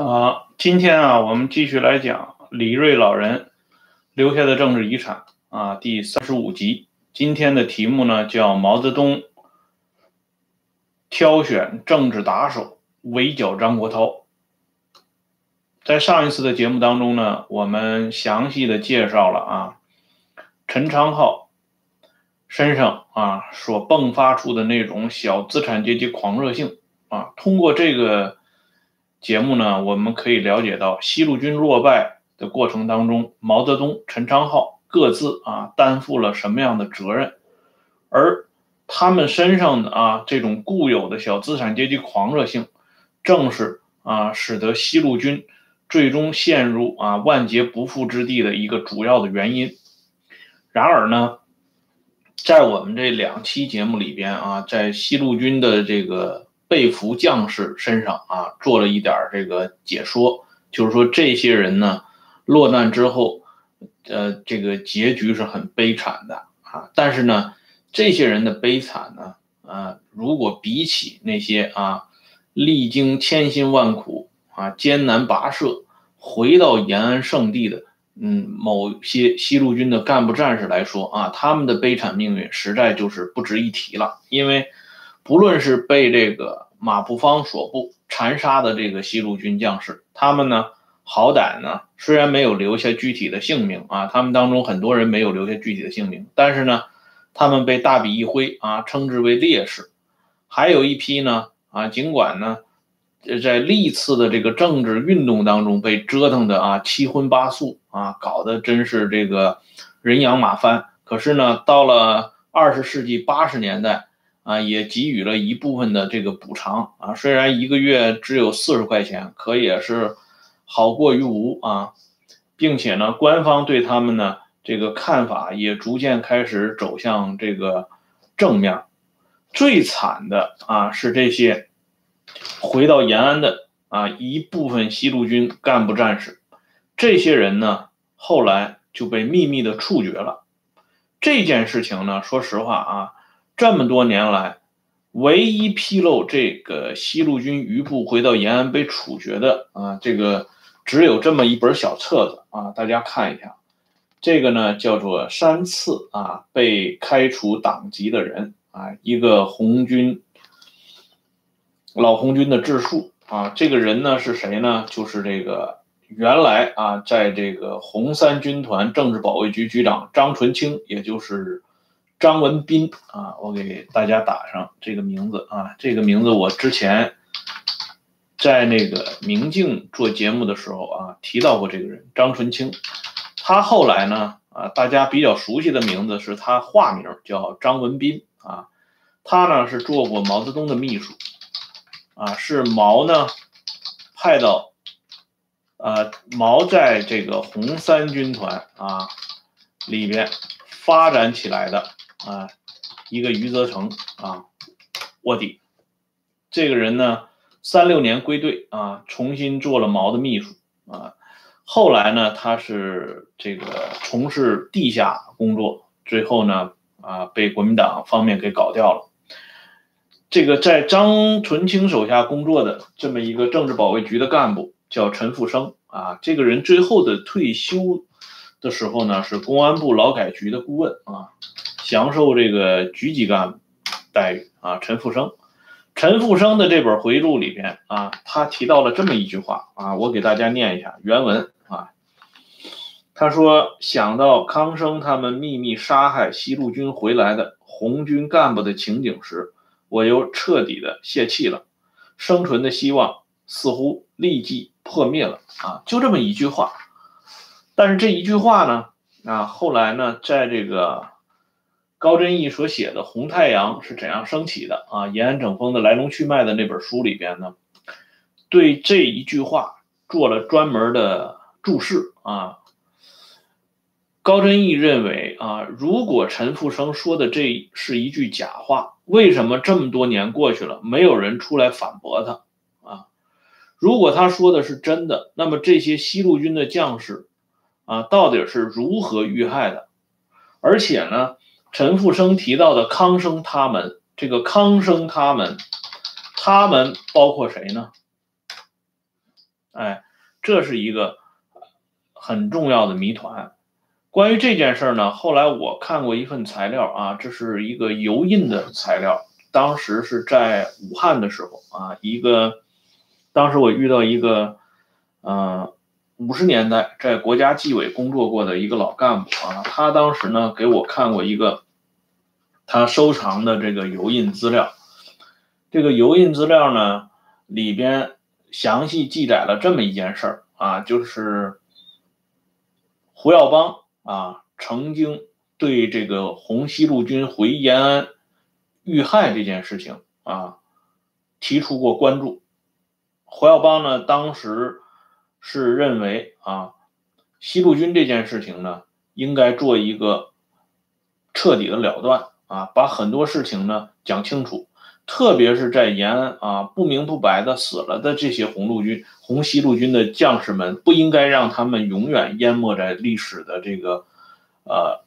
啊，今天啊，我们继续来讲李瑞老人留下的政治遗产啊，第三十五集。今天的题目呢叫毛泽东挑选政治打手，围剿张国焘。在上一次的节目当中呢，我们详细的介绍了啊，陈昌浩身上啊所迸发出的那种小资产阶级狂热性啊，通过这个。节目呢，我们可以了解到西路军落败的过程当中，毛泽东、陈昌浩各自啊担负了什么样的责任，而他们身上的啊这种固有的小资产阶级狂热性，正是啊使得西路军最终陷入啊万劫不复之地的一个主要的原因。然而呢，在我们这两期节目里边啊，在西路军的这个。被俘将士身上啊，做了一点这个解说，就是说这些人呢，落难之后，呃，这个结局是很悲惨的啊。但是呢，这些人的悲惨呢，啊，如果比起那些啊，历经千辛万苦啊，艰难跋涉回到延安圣地的，嗯，某些西路军的干部战士来说啊，他们的悲惨命运实在就是不值一提了，因为。不论是被这个马步芳所部残杀的这个西路军将士，他们呢，好歹呢，虽然没有留下具体的姓名啊，他们当中很多人没有留下具体的姓名，但是呢，他们被大笔一挥啊，称之为烈士。还有一批呢，啊，尽管呢，在历次的这个政治运动当中被折腾的啊七荤八素啊，搞得真是这个人仰马翻，可是呢，到了二十世纪八十年代。啊，也给予了一部分的这个补偿啊，虽然一个月只有四十块钱，可也是好过于无啊，并且呢，官方对他们呢这个看法也逐渐开始走向这个正面。最惨的啊是这些回到延安的啊一部分西路军干部战士，这些人呢后来就被秘密的处决了。这件事情呢，说实话啊。这么多年来，唯一披露这个西路军余部回到延安被处决的啊，这个只有这么一本小册子啊，大家看一下。这个呢叫做三次啊被开除党籍的人啊，一个红军老红军的自述啊。这个人呢是谁呢？就是这个原来啊在这个红三军团政治保卫局局长张纯清，也就是。张文斌啊，我给大家打上这个名字啊，这个名字我之前在那个明镜做节目的时候啊提到过这个人张纯清，他后来呢啊大家比较熟悉的名字是他化名叫张文斌啊，他呢是做过毛泽东的秘书啊，是毛呢派到呃毛在这个红三军团啊里边发展起来的。啊，一个余则成啊，卧底。这个人呢，三六年归队啊，重新做了毛的秘书啊。后来呢，他是这个从事地下工作，最后呢啊，被国民党方面给搞掉了。这个在张纯清手下工作的这么一个政治保卫局的干部叫陈复生啊。这个人最后的退休的时候呢，是公安部劳改局的顾问啊。享受这个局级干部待遇啊，陈复生，陈复生的这本回忆录里边啊，他提到了这么一句话啊，我给大家念一下原文啊。他说：“想到康生他们秘密杀害西路军回来的红军干部的情景时，我又彻底的泄气了，生存的希望似乎立即破灭了啊！”就这么一句话，但是这一句话呢，啊，后来呢，在这个。高真义所写的《红太阳是怎样升起的》啊，延安整风的来龙去脉的那本书里边呢，对这一句话做了专门的注释啊。高真义认为啊，如果陈复生说的这是一句假话，为什么这么多年过去了，没有人出来反驳他啊？如果他说的是真的，那么这些西路军的将士啊，到底是如何遇害的？而且呢？陈复生提到的康生他们，这个康生他们，他们包括谁呢？哎，这是一个很重要的谜团。关于这件事呢，后来我看过一份材料啊，这是一个油印的材料，当时是在武汉的时候啊，一个当时我遇到一个，嗯，五十年代在国家纪委工作过的一个老干部啊，他当时呢给我看过一个他收藏的这个油印资料，这个油印资料呢里边详细记载了这么一件事儿啊，就是胡耀邦。啊，曾经对这个红西路军回延安遇害这件事情啊提出过关注。胡耀邦呢，当时是认为啊，西路军这件事情呢，应该做一个彻底的了断啊，把很多事情呢讲清楚。特别是在延安啊，不明不白的死了的这些红路军、红西路军的将士们，不应该让他们永远淹没在历史的这个呃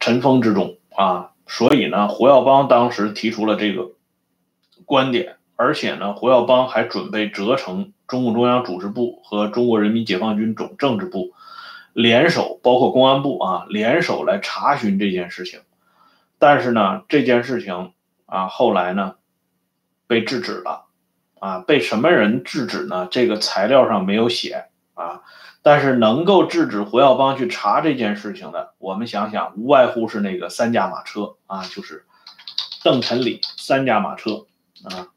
尘封之中啊。所以呢，胡耀邦当时提出了这个观点，而且呢，胡耀邦还准备责成中共中央组织部和中国人民解放军总政治部联手，包括公安部啊，联手来查询这件事情。但是呢，这件事情。啊，后来呢，被制止了，啊，被什么人制止呢？这个材料上没有写啊。但是能够制止胡耀邦去查这件事情的，我们想想，无外乎是那个三驾马车啊，就是邓、陈、李三驾马车啊。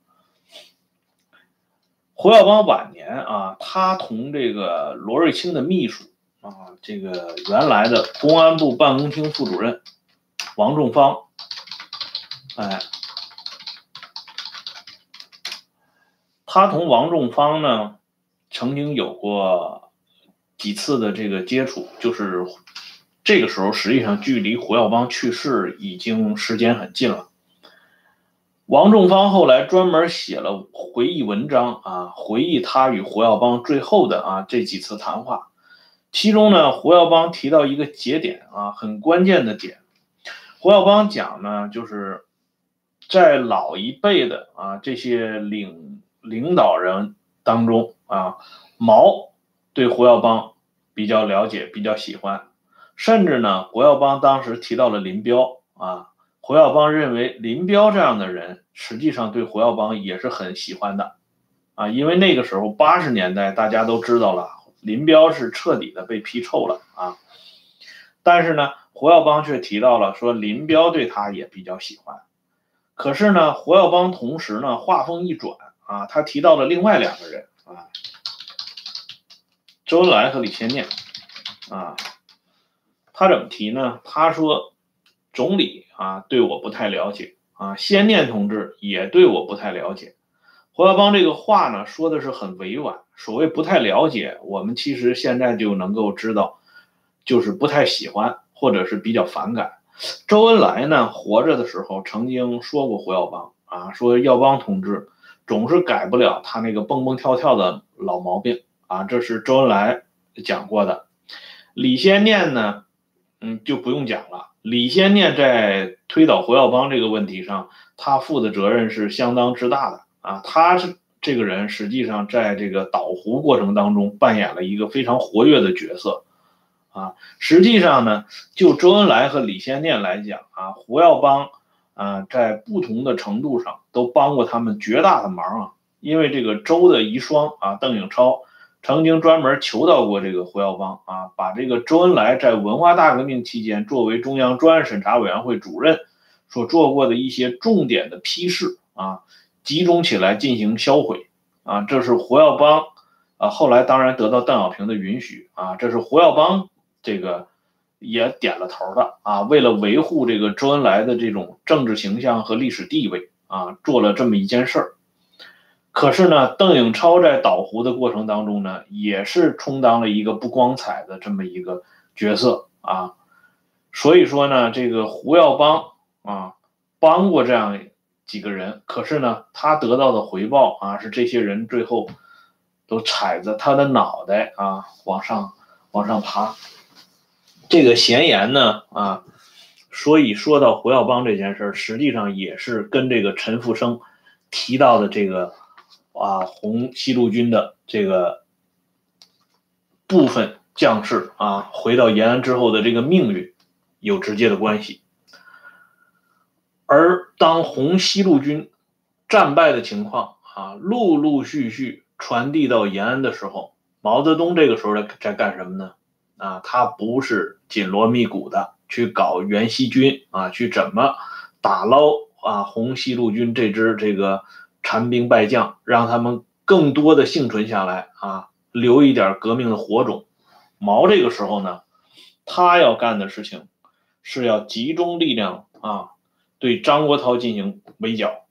胡耀邦晚年啊，他同这个罗瑞卿的秘书啊，这个原来的公安部办公厅副主任王仲方，哎。他同王仲方呢，曾经有过几次的这个接触，就是这个时候实际上距离胡耀邦去世已经时间很近了。王仲芳后来专门写了回忆文章啊，回忆他与胡耀邦最后的啊这几次谈话。其中呢，胡耀邦提到一个节点啊，很关键的点。胡耀邦讲呢，就是在老一辈的啊这些领。领导人当中啊，毛对胡耀邦比较了解，比较喜欢，甚至呢，胡耀邦当时提到了林彪啊，胡耀邦认为林彪这样的人实际上对胡耀邦也是很喜欢的啊，因为那个时候八十年代大家都知道了，林彪是彻底的被批臭了啊，但是呢，胡耀邦却提到了说林彪对他也比较喜欢，可是呢，胡耀邦同时呢话锋一转。啊，他提到了另外两个人啊，周恩来和李先念啊，他怎么提呢？他说，总理啊对我不太了解啊，先念同志也对我不太了解。胡耀邦这个话呢说的是很委婉，所谓不太了解，我们其实现在就能够知道，就是不太喜欢或者是比较反感。周恩来呢活着的时候曾经说过胡耀邦啊，说耀邦同志。总是改不了他那个蹦蹦跳跳的老毛病啊！这是周恩来讲过的。李先念呢，嗯，就不用讲了。李先念在推倒胡耀邦这个问题上，他负的责任是相当之大的啊！他是这个人，实际上在这个倒胡过程当中扮演了一个非常活跃的角色啊！实际上呢，就周恩来和李先念来讲啊，胡耀邦。啊，在不同的程度上都帮过他们绝大的忙啊！因为这个周的遗孀啊，邓颖超曾经专门求到过这个胡耀邦啊，把这个周恩来在文化大革命期间作为中央专案审查委员会主任所做过的一些重点的批示啊，集中起来进行销毁啊。这是胡耀邦啊，后来当然得到邓小平的允许啊，这是胡耀邦这个。也点了头的啊，为了维护这个周恩来的这种政治形象和历史地位啊，做了这么一件事儿。可是呢，邓颖超在倒胡的过程当中呢，也是充当了一个不光彩的这么一个角色啊。所以说呢，这个胡耀邦啊，帮过这样几个人，可是呢，他得到的回报啊，是这些人最后都踩着他的脑袋啊，往上往上爬。这个闲言呢，啊，所以说到胡耀邦这件事，实际上也是跟这个陈福生提到的这个啊红西路军的这个部分将士啊回到延安之后的这个命运有直接的关系。而当红西路军战败的情况啊陆陆续续传递到延安的时候，毛泽东这个时候在在干什么呢？啊，他不是紧锣密鼓的去搞袁熙军啊，去怎么打捞啊红西路军这支这个残兵败将，让他们更多的幸存下来啊，留一点革命的火种。毛这个时候呢，他要干的事情是要集中力量啊。对张国焘进行围剿，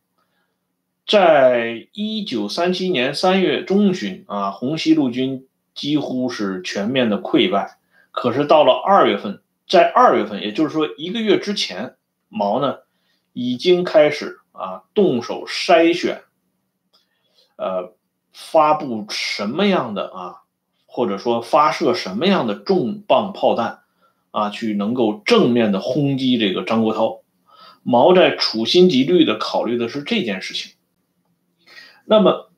在一九三七年三月中旬啊，红西路军几乎是全面的溃败。可是到了二月份，在二月份，也就是说一个月之前，毛呢已经开始啊动手筛选，呃，发布什么样的啊，或者说发射什么样的重磅炮弹啊，去能够正面的轰击这个张国焘。毛在处心积虑的考虑的是这件事情。那么，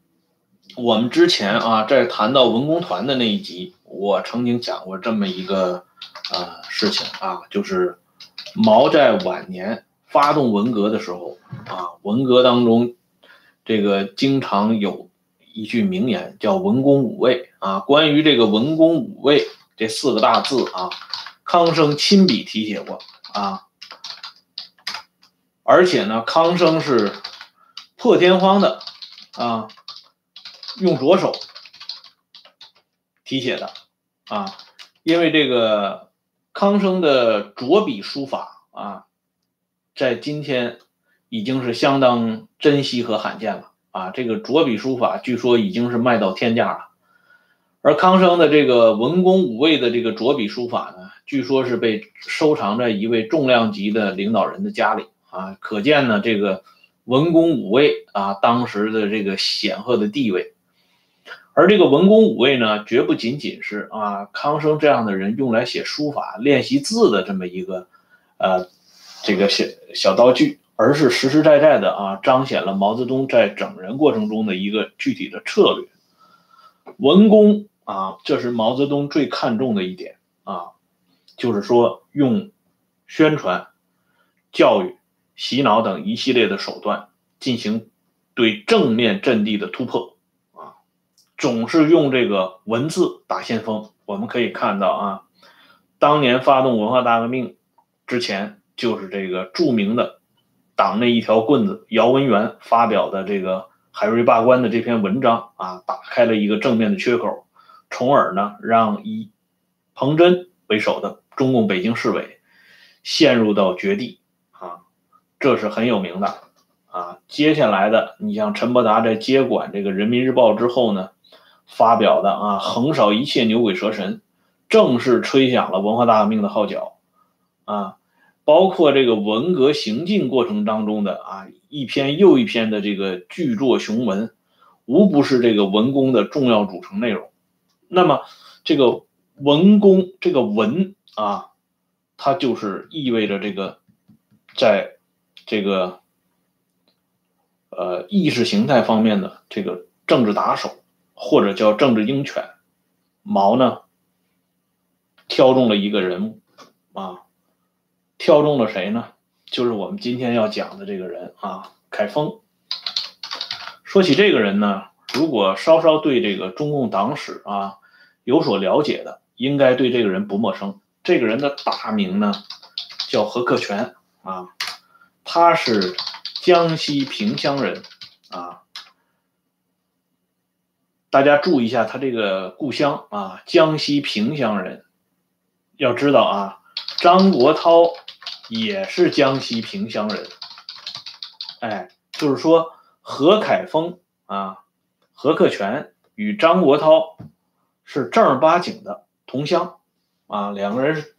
我们之前啊，在谈到文工团的那一集，我曾经讲过这么一个呃事情啊，就是毛在晚年发动文革的时候啊，文革当中这个经常有一句名言叫“文公五位”啊，关于这个“文公五位”这四个大字啊，康生亲笔题写过啊。而且呢，康生是破天荒的啊，用左手题写的啊，因为这个康生的着笔书法啊，在今天已经是相当珍惜和罕见了啊。这个着笔书法据说已经是卖到天价了，而康生的这个文工五位的这个着笔书法呢，据说是被收藏在一位重量级的领导人的家里。啊，可见呢，这个文工五位啊，当时的这个显赫的地位。而这个文工五位呢，绝不仅仅是啊康生这样的人用来写书法、练习字的这么一个呃这个小小道具，而是实实在在的啊彰显了毛泽东在整人过程中的一个具体的策略。文工啊，这是毛泽东最看重的一点啊，就是说用宣传、教育。洗脑等一系列的手段进行对正面阵地的突破啊，总是用这个文字打先锋。我们可以看到啊，当年发动文化大革命之前，就是这个著名的党内一条棍子姚文元发表的这个海瑞罢官的这篇文章啊，打开了一个正面的缺口，从而呢让以彭真为首的中共北京市委陷入到绝地啊。这是很有名的啊！接下来的，你像陈伯达在接管这个人民日报之后呢，发表的啊，横扫一切牛鬼蛇神，正式吹响了文化大革命的号角啊！包括这个文革行进过程当中的啊，一篇又一篇的这个巨作雄文，无不是这个文工的重要组成内容。那么，这个文工这个文啊，它就是意味着这个在。这个，呃，意识形态方面的这个政治打手，或者叫政治鹰犬，毛呢，挑中了一个人物，啊，挑中了谁呢？就是我们今天要讲的这个人啊，凯丰。说起这个人呢，如果稍稍对这个中共党史啊有所了解的，应该对这个人不陌生。这个人的大名呢，叫何克全啊。他是江西萍乡人，啊，大家注意一下他这个故乡啊，江西萍乡人。要知道啊，张国焘也是江西萍乡人，哎，就是说何凯丰啊，何克全与张国焘是正儿八经的同乡啊，两个人是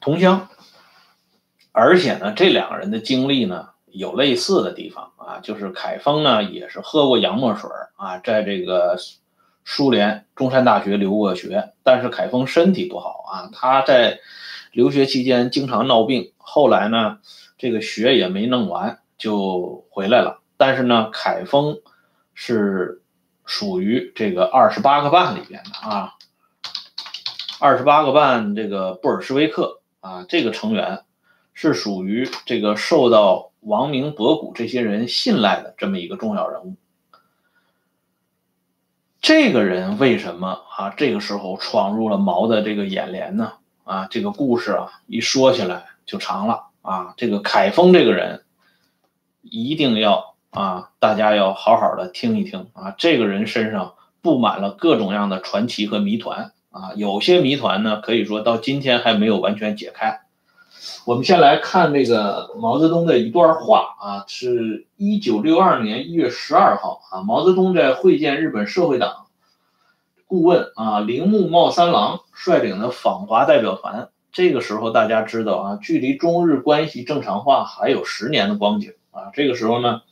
同乡。而且呢，这两个人的经历呢有类似的地方啊，就是凯丰呢也是喝过洋墨水啊，在这个苏联中山大学留过学，但是凯丰身体不好啊，他在留学期间经常闹病，后来呢这个学也没弄完就回来了。但是呢，凯丰是属于这个二十八个半里边的啊。二十八个半这个布尔什维克啊，这个成员是属于这个受到王明、博古这些人信赖的这么一个重要人物。这个人为什么啊？这个时候闯入了毛的这个眼帘呢？啊，这个故事啊，一说起来就长了啊。这个凯丰这个人，一定要啊，大家要好好的听一听啊。这个人身上布满了各种样的传奇和谜团啊。有些谜团呢，可以说到今天还没有完全解开。我们先来看这个毛泽东的一段话啊，是一九六二年一月十二号啊，毛泽东在会见日本社会党顾问啊铃木茂三郎率领的访华代表团。这个时候大家知道啊，距离中日关系正常化还有十年的光景啊。这个时候呢，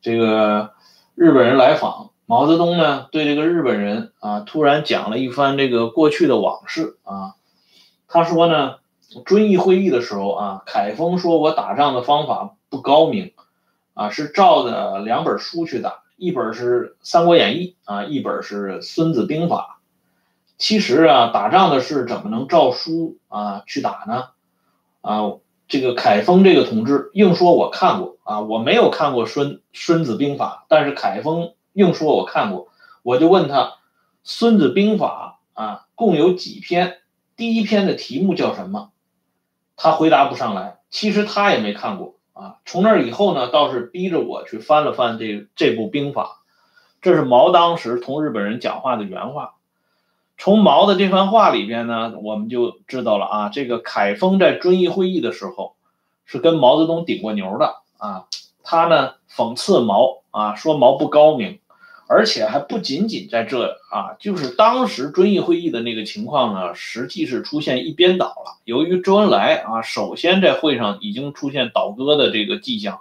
这个日本人来访，毛泽东呢对这个日本人啊突然讲了一番这个过去的往事啊，他说呢。遵义会议的时候啊，凯丰说我打仗的方法不高明，啊，是照着两本书去打，一本是《三国演义》啊，一本是《孙子兵法》。其实啊，打仗的事怎么能照书啊去打呢？啊，这个凯丰这个同志硬说我看过啊，我没有看过《孙孙子兵法》，但是凯丰硬说我看过，我就问他，《孙子兵法》啊共有几篇？第一篇的题目叫什么？他回答不上来，其实他也没看过啊。从那以后呢，倒是逼着我去翻了翻这这部兵法。这是毛当时同日本人讲话的原话。从毛的这番话里边呢，我们就知道了啊，这个凯丰在遵义会议的时候是跟毛泽东顶过牛的啊。他呢讽刺毛啊，说毛不高明。而且还不仅仅在这啊，就是当时遵义会议的那个情况呢，实际是出现一边倒了。由于周恩来啊，首先在会上已经出现倒戈的这个迹象，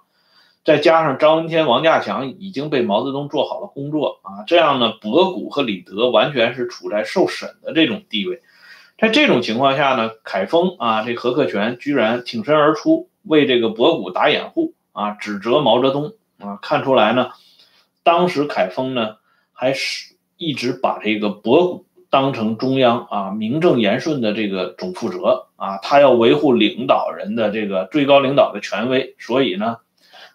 再加上张闻天、王稼祥已经被毛泽东做好了工作啊，这样呢，博古和李德完全是处在受审的这种地位。在这种情况下呢，凯丰啊，这何克权居然挺身而出，为这个博古打掩护啊，指责毛泽东啊，看出来呢。当时凯丰呢，还是一直把这个博古当成中央啊名正言顺的这个总负责啊，他要维护领导人的这个最高领导的权威，所以呢，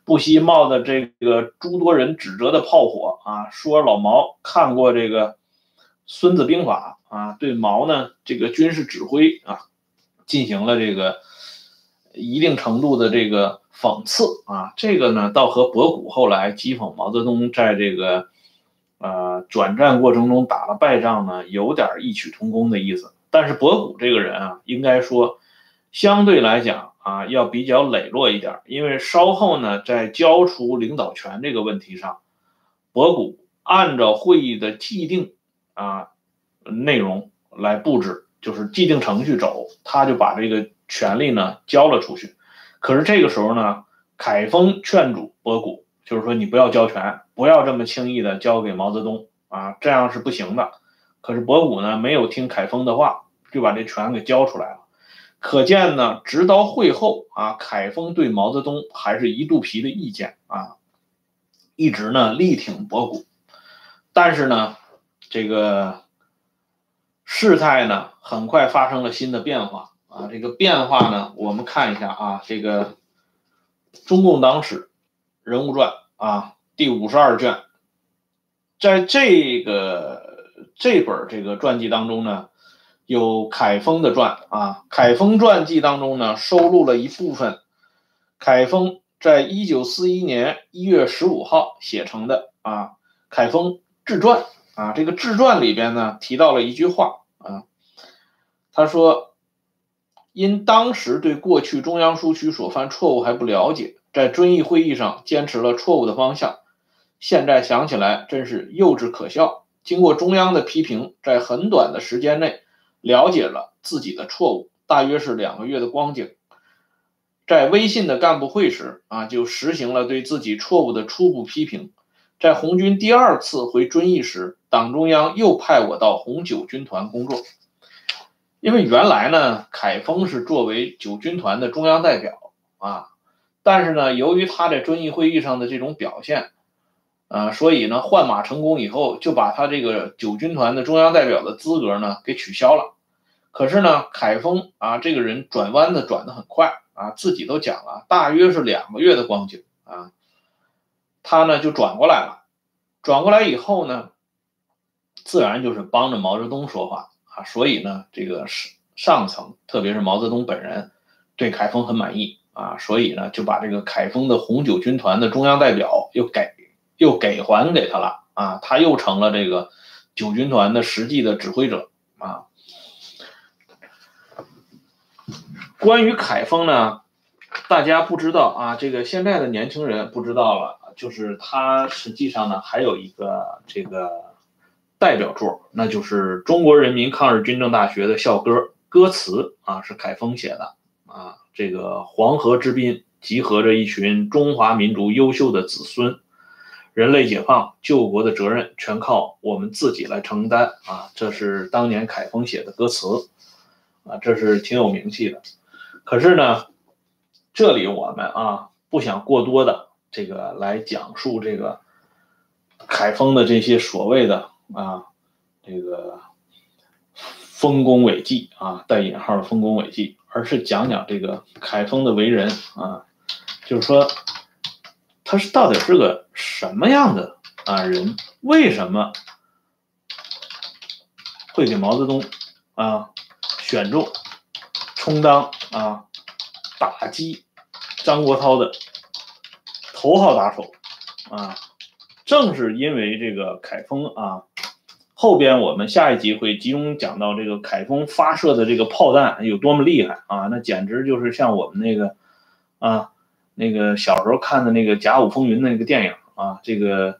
不惜冒着这个诸多人指责的炮火啊，说老毛看过这个《孙子兵法》啊，对毛呢这个军事指挥啊，进行了这个一定程度的这个。讽刺啊，这个呢，倒和博古后来讥讽毛泽东在这个呃转战过程中打了败仗呢，有点异曲同工的意思。但是博古这个人啊，应该说相对来讲啊，要比较磊落一点，因为稍后呢，在交出领导权这个问题上，博古按照会议的既定啊内容来布置，就是既定程序走，他就把这个权力呢交了出去。可是这个时候呢，凯丰劝阻博古，就是说你不要交权，不要这么轻易的交给毛泽东啊，这样是不行的。可是博古呢，没有听凯丰的话，就把这权给交出来了。可见呢，直到会后啊，凯丰对毛泽东还是一肚皮的意见啊，一直呢力挺博古。但是呢，这个事态呢，很快发生了新的变化。啊，这个变化呢，我们看一下啊，这个《中共党史人物传》啊，第五十二卷，在这个这本这个传记当中呢，有凯丰的传啊，凯丰传记当中呢，收录了一部分凯丰在一九四一年一月十五号写成的啊，凯丰自传啊，这个自传里边呢，提到了一句话啊，他说。因当时对过去中央苏区所犯错误还不了解，在遵义会议上坚持了错误的方向，现在想起来真是幼稚可笑。经过中央的批评，在很短的时间内了解了自己的错误，大约是两个月的光景。在微信的干部会时啊，就实行了对自己错误的初步批评。在红军第二次回遵义时，党中央又派我到红九军团工作。因为原来呢，凯丰是作为九军团的中央代表啊，但是呢，由于他在遵义会议上的这种表现，啊，所以呢，换马成功以后，就把他这个九军团的中央代表的资格呢给取消了。可是呢，凯丰啊，这个人转弯子转得很快啊，自己都讲了，大约是两个月的光景啊，他呢就转过来了。转过来以后呢，自然就是帮着毛泽东说话所以呢，这个上上层，特别是毛泽东本人，对凯丰很满意啊，所以呢，就把这个凯丰的红九军团的中央代表又给又给还给他了啊，他又成了这个九军团的实际的指挥者啊。关于凯丰呢，大家不知道啊，这个现在的年轻人不知道了。就是他实际上呢，还有一个这个代表作，那就是中国人民抗日军政大学的校歌，歌词啊是凯丰写的啊。这个黄河之滨集合着一群中华民族优秀的子孙，人类解放救国的责任全靠我们自己来承担啊。这是当年凯丰写的歌词啊，这是挺有名气的。可是呢，这里我们啊不想过多的。这个来讲述这个凯丰的这些所谓的啊，这个丰功伟绩啊，带引号的丰功伟绩，而是讲讲这个凯丰的为人啊，就是说他是到底是个什么样的啊人？为什么会给毛泽东啊选中充当啊打击张国焘的？头号打手，啊，正是因为这个凯丰啊，后边我们下一集会集中讲到这个凯丰发射的这个炮弹有多么厉害啊，那简直就是像我们那个啊，那个小时候看的那个《甲午风云》的那个电影啊，这个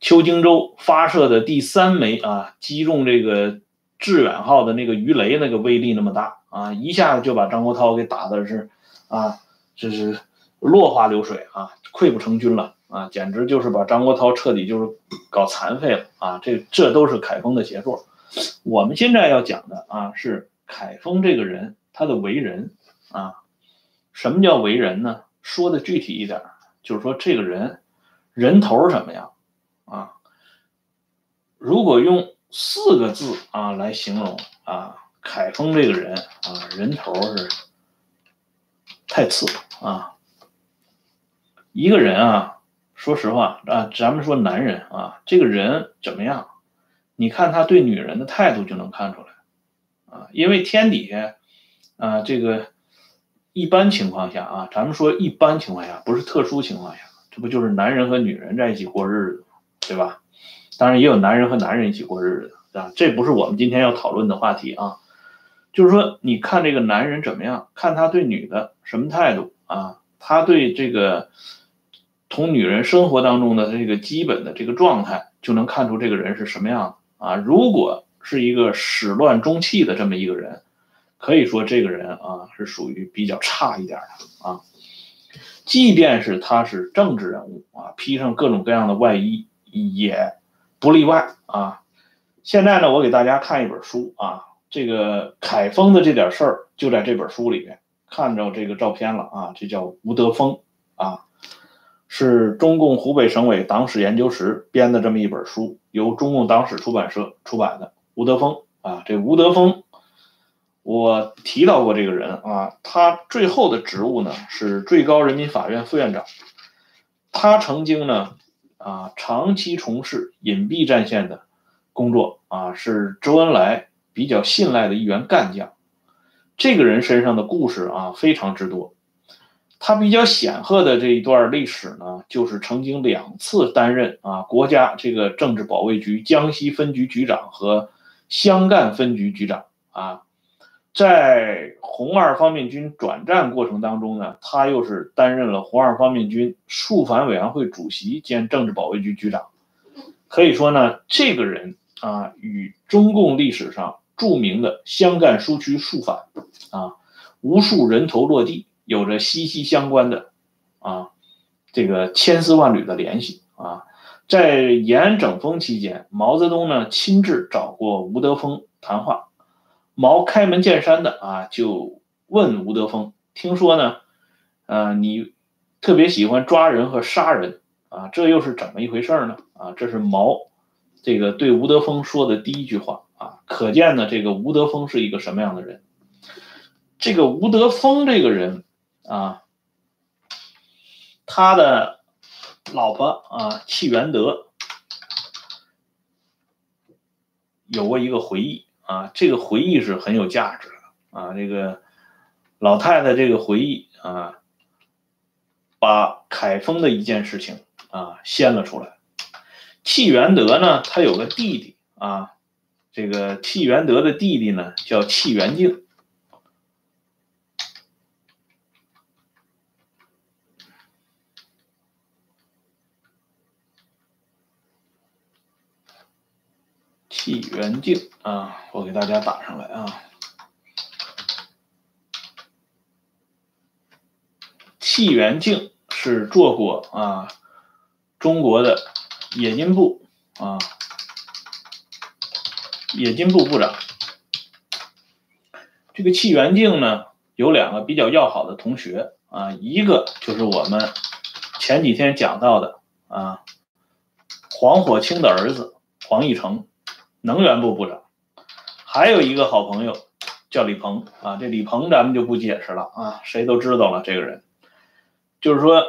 邱荆州发射的第三枚啊，击中这个致远号的那个鱼雷，那个威力那么大啊，一下子就把张国焘给打的是啊，这是。落花流水啊，溃不成军了啊，简直就是把张国焘彻底就是搞残废了啊！这这都是凯丰的杰作。我们现在要讲的啊，是凯丰这个人他的为人啊。什么叫为人呢？说的具体一点，就是说这个人人头什么样啊？如果用四个字啊来形容啊，凯丰这个人啊，人头是太次啊。一个人啊，说实话啊，咱们说男人啊，这个人怎么样？你看他对女人的态度就能看出来啊。因为天底下啊，这个一般情况下啊，咱们说一般情况下，不是特殊情况下，这不就是男人和女人在一起过日子，对吧？当然也有男人和男人一起过日子啊，这不是我们今天要讨论的话题啊。就是说，你看这个男人怎么样？看他对女的什么态度啊？他对这个。从女人生活当中的这个基本的这个状态，就能看出这个人是什么样的啊。如果是一个始乱终弃的这么一个人，可以说这个人啊是属于比较差一点的啊。即便是他是政治人物啊，披上各种各样的外衣也不例外啊。现在呢，我给大家看一本书啊，这个凯丰的这点事儿就在这本书里面，看着这个照片了啊，这叫吴德峰啊。是中共湖北省委党史研究室编的这么一本书，由中共党史出版社出版的。吴德峰啊，这吴德峰，我提到过这个人啊，他最后的职务呢是最高人民法院副院长。他曾经呢啊长期从事隐蔽战线的工作啊，是周恩来比较信赖的一员干将。这个人身上的故事啊非常之多。他比较显赫的这一段历史呢，就是曾经两次担任啊国家这个政治保卫局江西分局局长和湘赣分局局长啊，在红二方面军转战过程当中呢，他又是担任了红二方面军肃反委员会主席兼政治保卫局局长，可以说呢，这个人啊与中共历史上著名的湘赣苏区肃反啊，无数人头落地。有着息息相关的啊，这个千丝万缕的联系啊，在延安整风期间，毛泽东呢亲自找过吴德峰谈话，毛开门见山的啊就问吴德峰，听说呢，呃你特别喜欢抓人和杀人啊，这又是怎么一回事呢？啊，这是毛这个对吴德峰说的第一句话啊，可见呢，这个吴德峰是一个什么样的人？这个吴德峰这个人啊，他的老婆啊，戚元德有过一个回忆啊，这个回忆是很有价值的啊，这个老太太这个回忆啊，把凯丰的一件事情。啊，掀了出来。戚元德呢，他有个弟弟啊，这个戚元德的弟弟呢叫戚元敬。戚元敬啊，我给大家打上来啊。戚元敬是做过啊。中国的冶金部啊，冶金部部长。这个戚元敬呢，有两个比较要好的同学啊，一个就是我们前几天讲到的啊，黄火清的儿子黄义成，能源部部长。还有一个好朋友叫李鹏啊，这李鹏咱们就不解释了啊，谁都知道了这个人，就是说。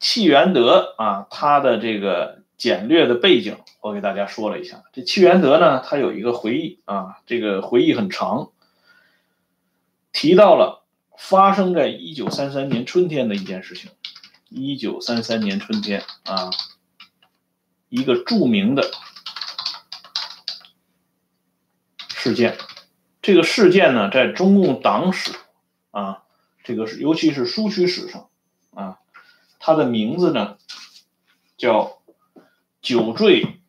戚元德啊，他的这个简略的背景，我给大家说了一下。这戚元德呢，他有一个回忆啊，这个回忆很长，提到了发生在一九三三年春天的一件事情。一九三三年春天啊，一个著名的事件。这个事件呢，在中共党史啊，这个是尤其是苏区史上啊。它的名字呢，叫酒醉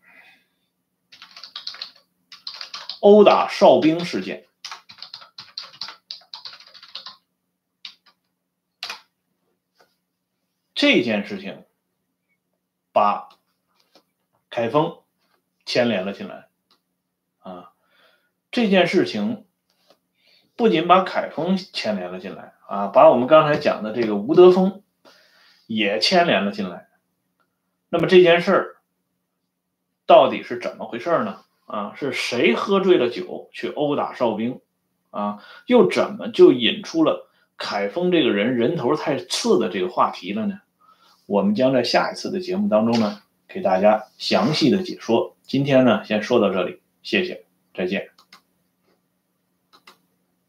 殴打哨兵事件。这件事情把凯丰牵连了进来啊！这件事情不仅把凯丰牵连了进来啊，把我们刚才讲的这个吴德峰。也牵连了进来，那么这件事儿到底是怎么回事呢？啊，是谁喝醉了酒去殴打哨兵？啊，又怎么就引出了凯丰这个人人头太次的这个话题了呢？我们将在下一次的节目当中呢，给大家详细的解说。今天呢，先说到这里，谢谢，再见。